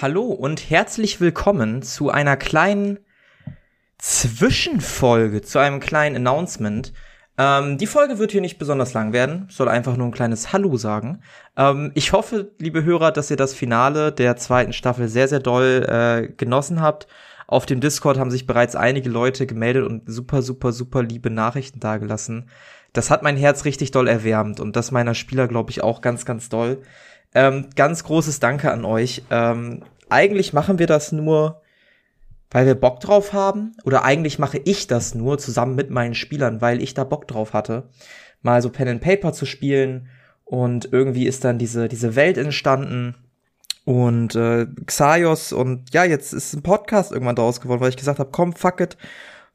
Hallo und herzlich willkommen zu einer kleinen Zwischenfolge, zu einem kleinen Announcement. Ähm, die Folge wird hier nicht besonders lang werden, soll einfach nur ein kleines Hallo sagen. Ähm, ich hoffe, liebe Hörer, dass ihr das Finale der zweiten Staffel sehr, sehr doll äh, genossen habt. Auf dem Discord haben sich bereits einige Leute gemeldet und super, super, super liebe Nachrichten dagelassen. Das hat mein Herz richtig doll erwärmt und das meiner Spieler, glaube ich, auch ganz, ganz doll. Ähm, ganz großes Danke an euch. Ähm, eigentlich machen wir das nur, weil wir Bock drauf haben. Oder eigentlich mache ich das nur zusammen mit meinen Spielern, weil ich da Bock drauf hatte, mal so Pen and Paper zu spielen. Und irgendwie ist dann diese, diese Welt entstanden. Und äh, Xaios und ja, jetzt ist ein Podcast irgendwann draus geworden, weil ich gesagt habe, komm, fuck it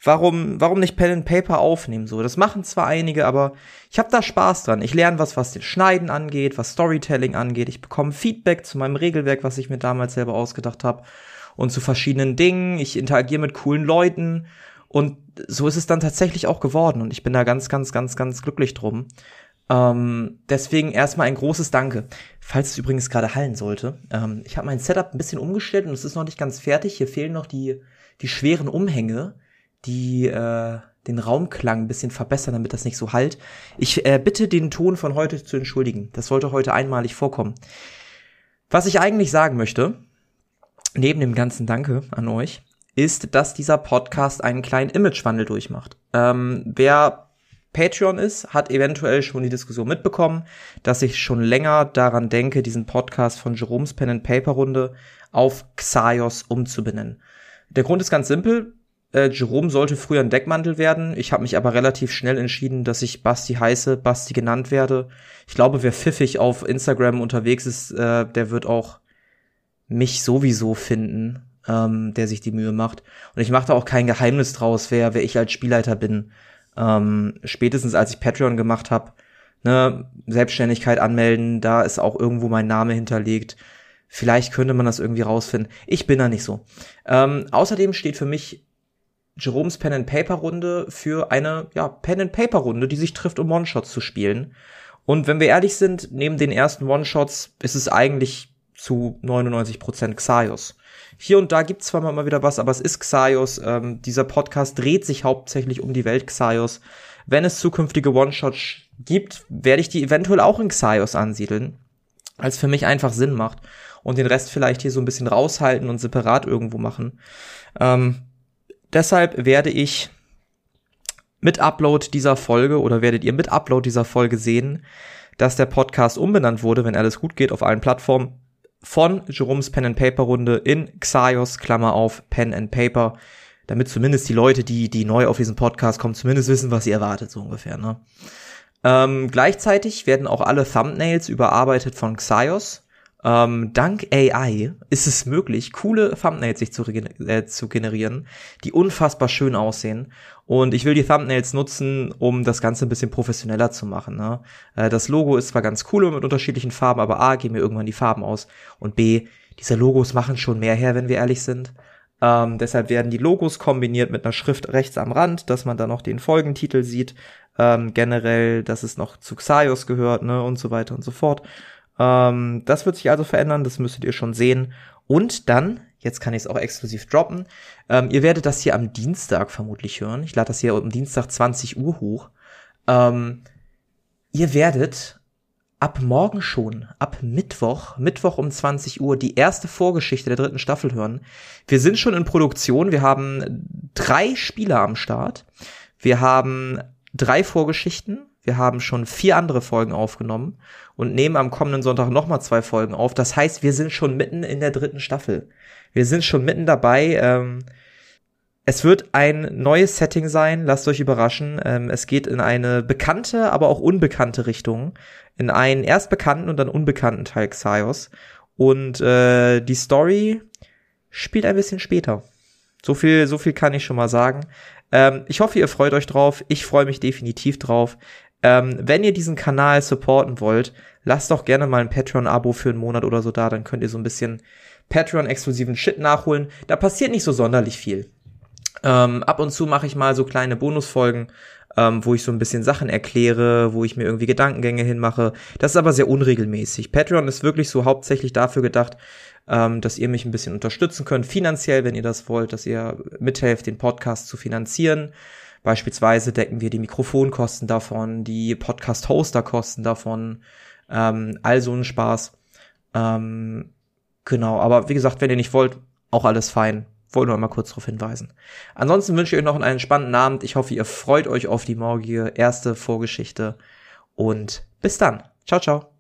warum, warum nicht Pen and Paper aufnehmen? So, das machen zwar einige, aber ich habe da Spaß dran. Ich lerne was, was den Schneiden angeht, was Storytelling angeht. Ich bekomme Feedback zu meinem Regelwerk, was ich mir damals selber ausgedacht habe und zu verschiedenen Dingen. Ich interagiere mit coolen Leuten und so ist es dann tatsächlich auch geworden und ich bin da ganz, ganz, ganz, ganz glücklich drum. Ähm, deswegen erstmal ein großes Danke. Falls es übrigens gerade hallen sollte. Ähm, ich habe mein Setup ein bisschen umgestellt und es ist noch nicht ganz fertig. Hier fehlen noch die, die schweren Umhänge die äh, den Raumklang ein bisschen verbessern, damit das nicht so halt. Ich äh, bitte den Ton von heute zu entschuldigen. Das sollte heute einmalig vorkommen. Was ich eigentlich sagen möchte, neben dem ganzen Danke an euch, ist, dass dieser Podcast einen kleinen Imagewandel durchmacht. Ähm, wer Patreon ist, hat eventuell schon die Diskussion mitbekommen, dass ich schon länger daran denke, diesen Podcast von Jerome's Pen and Paper Runde auf Xaios umzubenennen. Der Grund ist ganz simpel. Äh, Jerome sollte früher ein Deckmantel werden. Ich habe mich aber relativ schnell entschieden, dass ich Basti heiße, Basti genannt werde. Ich glaube, wer pfiffig auf Instagram unterwegs ist, äh, der wird auch mich sowieso finden, ähm, der sich die Mühe macht. Und ich mache da auch kein Geheimnis draus, wer, wer ich als Spielleiter bin. Ähm, spätestens als ich Patreon gemacht habe, ne, Selbstständigkeit anmelden, da ist auch irgendwo mein Name hinterlegt. Vielleicht könnte man das irgendwie rausfinden. Ich bin da nicht so. Ähm, außerdem steht für mich Jerome's Pen and Paper Runde für eine ja, Pen and Paper Runde, die sich trifft, um One-Shots zu spielen. Und wenn wir ehrlich sind, neben den ersten One-Shots ist es eigentlich zu 99% Xaios. Hier und da gibt's zwar mal wieder was, aber es ist Xaios. Ähm, dieser Podcast dreht sich hauptsächlich um die Welt Xaios. Wenn es zukünftige One-Shots gibt, werde ich die eventuell auch in Xaios ansiedeln, als für mich einfach Sinn macht. Und den Rest vielleicht hier so ein bisschen raushalten und separat irgendwo machen. Ähm, Deshalb werde ich mit Upload dieser Folge oder werdet ihr mit Upload dieser Folge sehen, dass der Podcast umbenannt wurde, wenn alles gut geht, auf allen Plattformen von Jerome's Pen and Paper Runde in Xaios, Klammer auf Pen and Paper, damit zumindest die Leute, die, die neu auf diesen Podcast kommen, zumindest wissen, was sie erwartet, so ungefähr, ne? Ähm, gleichzeitig werden auch alle Thumbnails überarbeitet von Xaios. Ähm, dank AI ist es möglich, coole Thumbnails sich zu, äh, zu generieren, die unfassbar schön aussehen. Und ich will die Thumbnails nutzen, um das Ganze ein bisschen professioneller zu machen. Ne? Äh, das Logo ist zwar ganz cool mit unterschiedlichen Farben, aber A, gehen mir irgendwann die Farben aus. Und B, diese Logos machen schon mehr her, wenn wir ehrlich sind. Ähm, deshalb werden die Logos kombiniert mit einer Schrift rechts am Rand, dass man dann noch den Folgentitel sieht. Ähm, generell, dass es noch zu Xaios gehört, ne, und so weiter und so fort. Ähm, das wird sich also verändern, das müsstet ihr schon sehen. Und dann, jetzt kann ich es auch exklusiv droppen, ähm, ihr werdet das hier am Dienstag vermutlich hören. Ich lade das hier am Dienstag 20 Uhr hoch. Ähm, ihr werdet ab morgen schon, ab Mittwoch, Mittwoch um 20 Uhr, die erste Vorgeschichte der dritten Staffel hören. Wir sind schon in Produktion, wir haben drei Spieler am Start. Wir haben drei Vorgeschichten, wir haben schon vier andere Folgen aufgenommen und nehmen am kommenden Sonntag nochmal zwei Folgen auf. Das heißt, wir sind schon mitten in der dritten Staffel. Wir sind schon mitten dabei. Ähm, es wird ein neues Setting sein, lasst euch überraschen. Ähm, es geht in eine bekannte, aber auch unbekannte Richtung. In einen erst bekannten und dann unbekannten Teil Xaios. Und äh, die Story spielt ein bisschen später. So viel, so viel kann ich schon mal sagen. Ähm, ich hoffe, ihr freut euch drauf. Ich freue mich definitiv drauf. Ähm, wenn ihr diesen Kanal supporten wollt, lasst doch gerne mal ein Patreon-Abo für einen Monat oder so da, dann könnt ihr so ein bisschen Patreon-exklusiven Shit nachholen. Da passiert nicht so sonderlich viel. Ähm, ab und zu mache ich mal so kleine Bonusfolgen, ähm, wo ich so ein bisschen Sachen erkläre, wo ich mir irgendwie Gedankengänge hinmache. Das ist aber sehr unregelmäßig. Patreon ist wirklich so hauptsächlich dafür gedacht, ähm, dass ihr mich ein bisschen unterstützen könnt, finanziell, wenn ihr das wollt, dass ihr mithelft, den Podcast zu finanzieren. Beispielsweise decken wir die Mikrofonkosten davon, die Podcast-Hoster-Kosten davon, ähm, all so ein Spaß. Ähm, genau, aber wie gesagt, wenn ihr nicht wollt, auch alles fein. Wollte nur mal kurz darauf hinweisen. Ansonsten wünsche ich euch noch einen spannenden Abend. Ich hoffe, ihr freut euch auf die morgige erste Vorgeschichte. Und bis dann. Ciao, ciao.